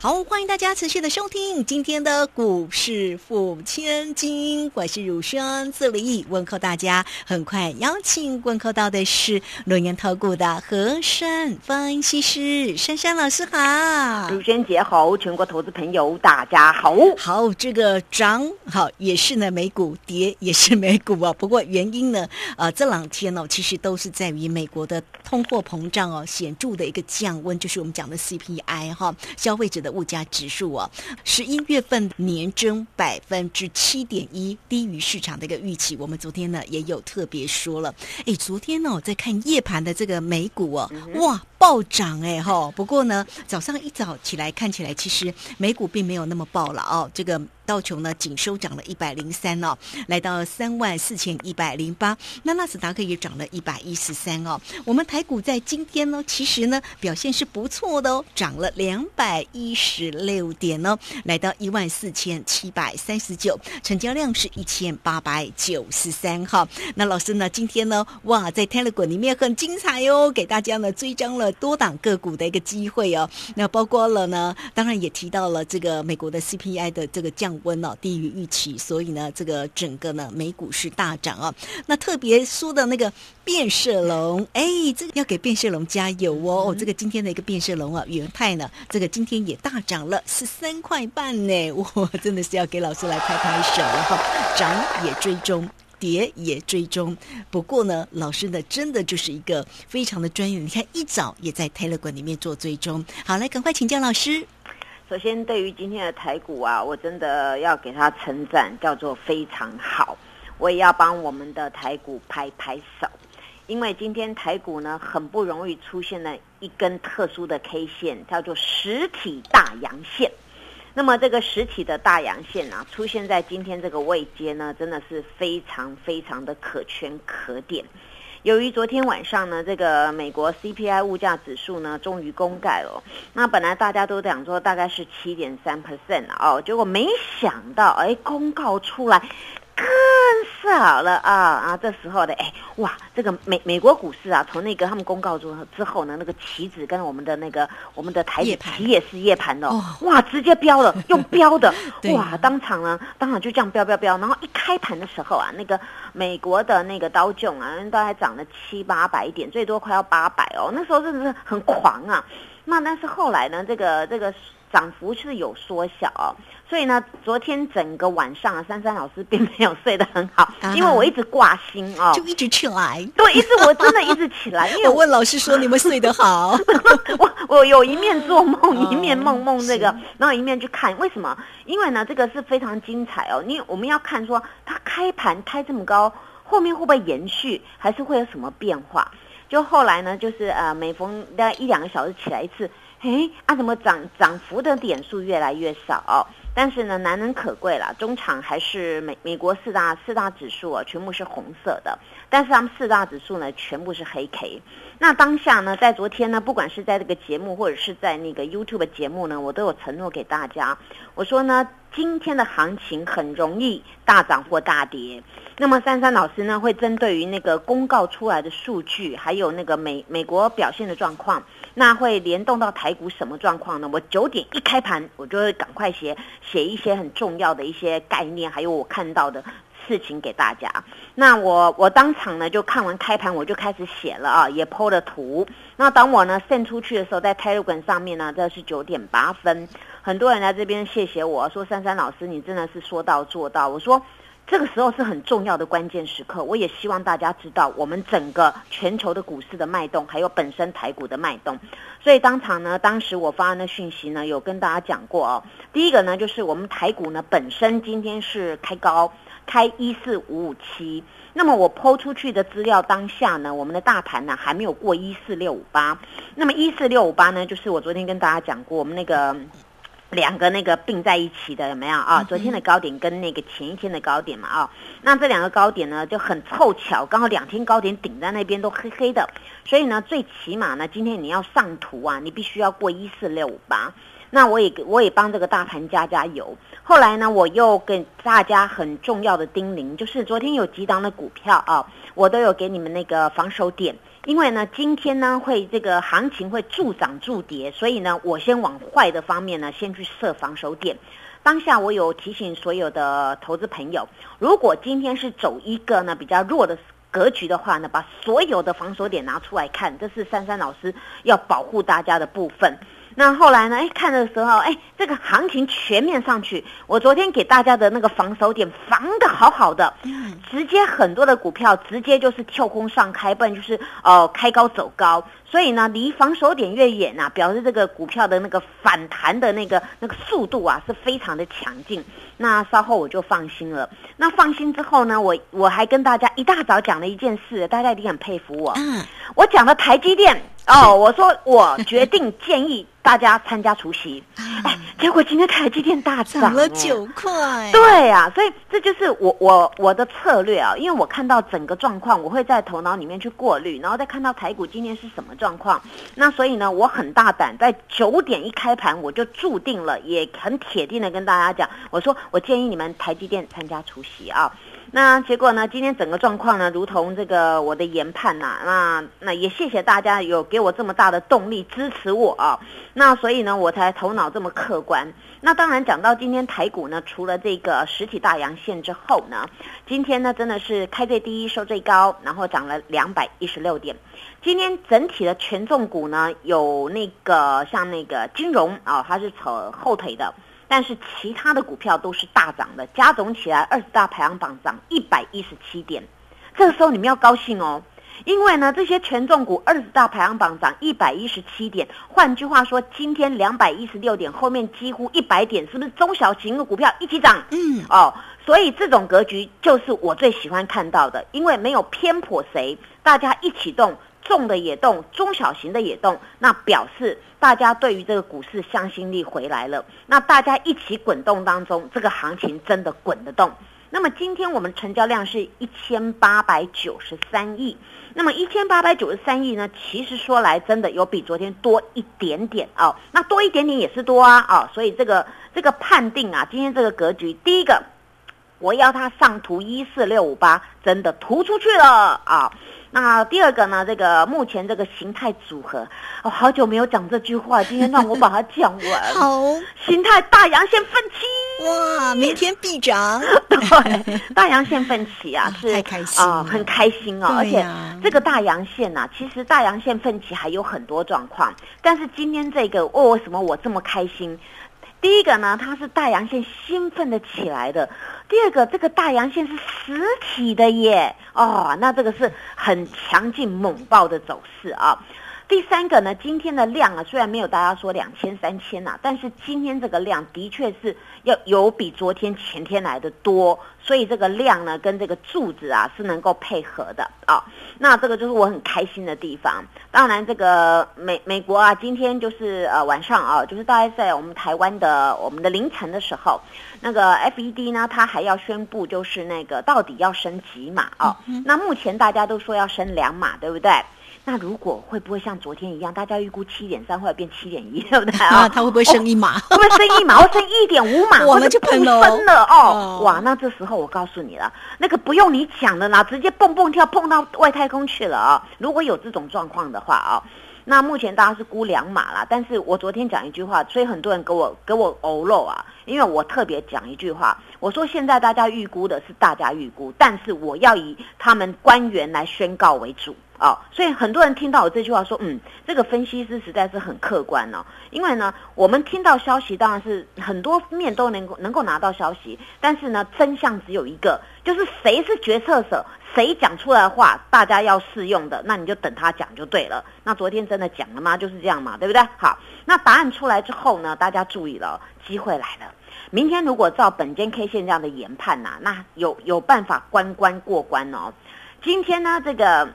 好，欢迎大家持续的收听今天的股市付千金，我是乳轩自立问候大家。很快邀请问候到的是龙岩投顾的和山分析师珊珊老师好，乳轩姐好，全国投资朋友大家好。好，这个涨好也是呢，美股跌也是美股啊。不过原因呢，呃，这两天呢，其实都是在于美国的通货膨胀哦显著的一个降温，就是我们讲的 CPI 哈，消费者的。物价指数啊，十一月份年增百分之七点一，低于市场的一个预期。我们昨天呢也有特别说了，哎，昨天呢我在看夜盘的这个美股啊，哇，暴涨哎哈。不过呢，早上一早起来看起来，其实美股并没有那么暴了哦，这个。道琼呢仅收涨了一百零三哦，来到三万四千一百零八。那纳斯达克也涨了一百一十三哦。我们台股在今天呢，其实呢表现是不错的哦，涨了两百一十六点哦，来到一万四千七百三十九，成交量是一千八百九十三哈。那老师呢，今天呢，哇，在 Telegram 里面很精彩哦，给大家呢追张了多档个股的一个机会哦。那包括了呢，当然也提到了这个美国的 CPI 的这个降。温哦低于预期，所以呢，这个整个呢美股是大涨啊。那特别说的那个变色龙，哎，这个要给变色龙加油哦。哦，这个今天的一个变色龙啊，元泰呢，这个今天也大涨了十三块半呢。我，真的是要给老师来拍拍手了哈。涨也追踪，跌也追踪。不过呢，老师呢真的就是一个非常的专业。你看一早也在泰勒馆里面做追踪。好，来赶快请教老师。首先，对于今天的台股啊，我真的要给他称赞，叫做非常好。我也要帮我们的台股拍拍手，因为今天台股呢，很不容易出现了一根特殊的 K 线，叫做实体大阳线。那么这个实体的大阳线啊，出现在今天这个位阶呢，真的是非常非常的可圈可点。由于昨天晚上呢，这个美国 CPI 物价指数呢，终于公盖了。那本来大家都讲说大概是七点三 percent 哦，结果没想到，哎，公告出来。更少了啊啊！这时候的哎哇，这个美美国股市啊，从那个他们公告之之后呢，那个棋子跟我们的那个我们的台指期也是夜盘的，哇，直接飙了，用飙的，哇，当场呢，当场就这样飙飙飙，然后一开盘的时候啊，那个美国的那个刀囧啊，大概涨了七八百点，最多快要八百哦，那时候真的是很狂啊。那但是后来呢，这个这个涨幅是有缩小。所以呢，昨天整个晚上啊，珊珊老师并没有睡得很好，因为我一直挂心哦，就一直起来。对，一直我真的一直起来，因为我问老师说你们睡得好，我我有一面做梦，一面梦梦这个，然后一面去看，为什么？因为呢，这个是非常精彩哦。你我们要看说它开盘开这么高，后面会不会延续，还是会有什么变化？就后来呢，就是呃，每逢大概一两个小时起来一次，哎，啊，怎么涨涨幅的点数越来越少？但是呢，难能可贵了，中场还是美美国四大四大指数啊，全部是红色的。但是他们四大指数呢，全部是黑 K。那当下呢，在昨天呢，不管是在这个节目，或者是在那个 YouTube 节目呢，我都有承诺给大家，我说呢，今天的行情很容易大涨或大跌。那么珊珊老师呢，会针对于那个公告出来的数据，还有那个美美国表现的状况。那会联动到台股什么状况呢？我九点一开盘，我就会赶快写写一些很重要的一些概念，还有我看到的事情给大家。那我我当场呢就看完开盘，我就开始写了啊，也剖了图。那当我呢 send 出去的时候，在 Telegram 上面呢，这是九点八分，很多人来这边谢谢我说珊珊老师，你真的是说到做到。我说。这个时候是很重要的关键时刻，我也希望大家知道我们整个全球的股市的脉动，还有本身台股的脉动。所以当场呢，当时我发的讯息呢，有跟大家讲过哦。第一个呢，就是我们台股呢本身今天是开高，开一四五五七。那么我抛出去的资料当下呢，我们的大盘呢还没有过一四六五八。那么一四六五八呢，就是我昨天跟大家讲过，我们那个。两个那个并在一起的有没有啊？昨天的高点跟那个前一天的高点嘛啊，那这两个高点呢就很凑巧，刚好两天高点顶在那边都黑黑的，所以呢，最起码呢，今天你要上图啊，你必须要过一四六五八。那我也我也帮这个大盘加加油。后来呢，我又给大家很重要的叮咛，就是昨天有几档的股票啊，我都有给你们那个防守点。因为呢，今天呢会这个行情会助涨助跌，所以呢，我先往坏的方面呢先去设防守点。当下我有提醒所有的投资朋友，如果今天是走一个呢比较弱的格局的话呢，把所有的防守点拿出来看，这是珊珊老师要保护大家的部分。那后来呢？哎，看的时候，哎，这个行情全面上去。我昨天给大家的那个防守点防的好好的，直接很多的股票直接就是跳空上开，不然就是哦开高走高。所以呢，离防守点越远啊，表示这个股票的那个反弹的那个那个速度啊是非常的强劲。那稍后我就放心了。那放心之后呢，我我还跟大家一大早讲了一件事，大家一定很佩服我。嗯，我讲的台积电。哦，我说我决定建议 大家参加除夕，哎，结果今天台积电大涨了九块。对啊，所以这就是我我我的策略啊，因为我看到整个状况，我会在头脑里面去过滤，然后再看到台股今天是什么状况。那所以呢，我很大胆，在九点一开盘我就注定了，也很铁定的跟大家讲，我说我建议你们台积电参加除夕啊。那结果呢？今天整个状况呢，如同这个我的研判呐，那那也谢谢大家有给我这么大的动力支持我啊。那所以呢，我才头脑这么客观。那当然讲到今天台股呢，除了这个实体大阳线之后呢，今天呢真的是开最低收最高，然后涨了两百一十六点。今天整体的权重股呢，有那个像那个金融啊，它是扯后腿的。但是其他的股票都是大涨的，加总起来二十大排行榜涨一百一十七点，这个时候你们要高兴哦，因为呢这些权重股二十大排行榜涨一百一十七点，换句话说，今天两百一十六点后面几乎一百点，是不是中小型的股票一起涨？嗯，哦，所以这种格局就是我最喜欢看到的，因为没有偏颇谁，大家一起动。重的也动，中小型的也动，那表示大家对于这个股市向心力回来了。那大家一起滚动当中，这个行情真的滚得动。那么今天我们成交量是一千八百九十三亿。那么一千八百九十三亿呢，其实说来真的有比昨天多一点点哦。那多一点点也是多啊啊！所以这个这个判定啊，今天这个格局，第一个我要它上图一四六五八，真的图出去了啊！那第二个呢？这个目前这个形态组合，我好久没有讲这句话，今天让我把它讲完。好，形态大阳线奋起，哇，明天必涨。对，大阳线奋起啊，是太开心啊，很开心哦。而且这个大阳线呐，其实大阳线奋起还有很多状况，但是今天这个，为什么我这么开心？第一个呢，它是大阳线兴奋的起来的；第二个，这个大阳线是实体的耶，哦，那这个是很强劲猛爆的走势啊。第三个呢，今天的量啊，虽然没有大家说两千三千呐，但是今天这个量的确是要有比昨天前天来的多，所以这个量呢，跟这个柱子啊是能够配合的啊。那这个就是我很开心的地方。当然，这个美美国啊，今天就是呃晚上啊，就是大概在我们台湾的我们的凌晨的时候，那个 FED 呢，它还要宣布就是那个到底要升几码啊？那目前大家都说要升两码，对不对？那如果会不会像昨天一样，大家预估七点三，或者变七点一，对不对啊？它会不会升一码？会不会升一码？会升一点五码？我们就喷了哦！哇，那这时候我告诉你了，那个不用你讲的啦，直接蹦蹦跳蹦到外太空去了啊！如果有这种状况的话啊，那目前大家是估两码啦。但是我昨天讲一句话，所以很多人给我给我欧漏啊，因为我特别讲一句话，我说现在大家预估的是大家预估，但是我要以他们官员来宣告为主。哦，所以很多人听到我这句话说，嗯，这个分析师实在是很客观哦。因为呢，我们听到消息当然是很多面都能够能够拿到消息，但是呢，真相只有一个，就是谁是决策者，谁讲出来的话，大家要适用的，那你就等他讲就对了。那昨天真的讲了吗？就是这样嘛，对不对？好，那答案出来之后呢，大家注意了，机会来了。明天如果照本间 K 线这样的研判呐，那有有办法关关过关哦。今天呢，这个。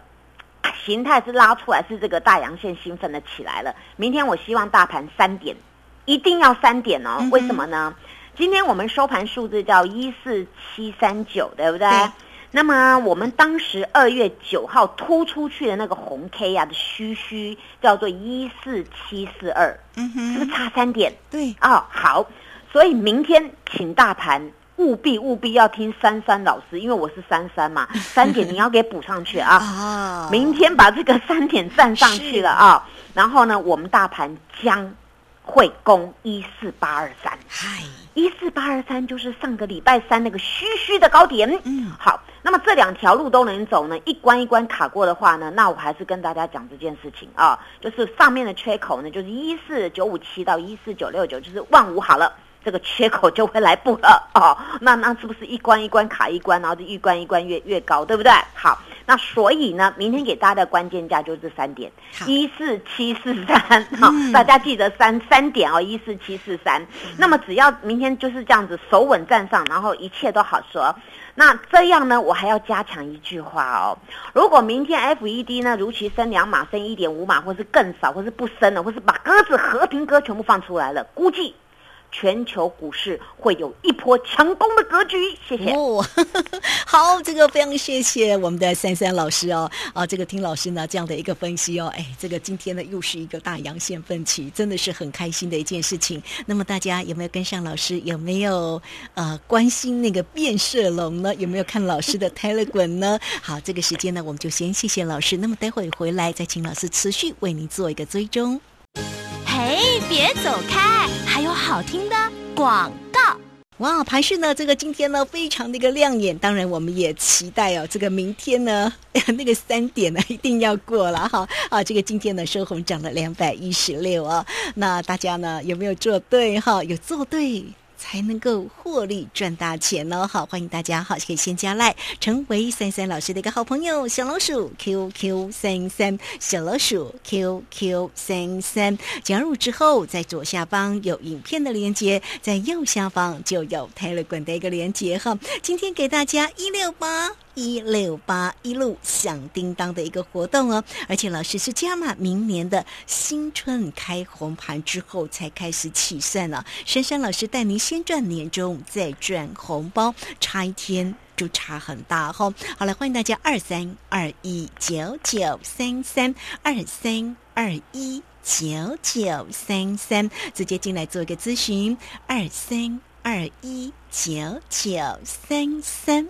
形态是拉出来，是这个大阳线兴奋的起来了。明天我希望大盘三点一定要三点哦嗯。为什么呢？今天我们收盘数字叫一四七三九，对不对？对那么我们当时二月九号突出去的那个红 K 啊的虚虚叫做一四七四二，嗯哼，是不是差三点？对，哦，好，所以明天请大盘务必务必要听珊珊老师，因为我是珊珊嘛，三点你要给补上去啊。啊，明天把这个三点站上去了啊，然后呢，我们大盘将会攻一四八二三，嗨，一四八二三就是上个礼拜三那个虚虚的高点。嗯，好，那么这两条路都能走呢，一关一关卡过的话呢，那我还是跟大家讲这件事情啊，就是上面的缺口呢，就是一四九五七到一四九六九，就是万五好了。这个缺口就会来补了哦，那那是不是一关一关卡一关，然后就一关一关越越高，对不对？好，那所以呢，明天给大家的关键价就是这三点，一四七四三，好，嗯大家记得三三点哦，一四七四三。那么只要明天就是这样子手稳站上，然后一切都好说。那这样呢，我还要加强一句话哦。如果明天 FED 呢如期升两码、升一点五码，或是更少，或是不升了，或是把鸽子和平鸽全部放出来了，估计全球股市会有一波强攻的格局。谢谢。哦，好，这个非常谢谢我们的珊珊老师哦，啊，这个听老师呢这样的一个分析哦，哎，这个今天呢又是一个大阳线奋起，真的是很开心的一件事情。那么大家有没有跟上老师？有没有呃关心那个变色龙呢？有没有看老师的 Telegram 呢？好，这个时间呢我们就先谢谢老师，那么待会回来再请老师持续为您做一个追踪。嘿，别走开，还有好听的广告。哇，盘市呢，这个今天呢非常的一个亮眼，当然我们也期待哦，这个明天呢 那个三点呢一定要过了哈啊，这个今天呢收红涨了两百一十六啊，那大家呢有没有做对哈？有做对。才能够获利赚大钱哦！好，欢迎大家好，可以先加赖，成为三三老师的一个好朋友，小老鼠 QQ 三三，小老鼠 QQ 三三。加入之后，在左下方有影片的连接，在右下方就有 Telegram 的一个连接哈。今天给大家一六八。一六八一路响叮当的一个活动哦，而且老师是加码明年的新春开红盘之后才开始起算了。珊珊老师带您先赚年终，再赚红包，差一天。就差很大哈、哦，好了，欢迎大家二三二一九九三三二三二一九九三三直接进来做一个咨询，二三二一九九三三。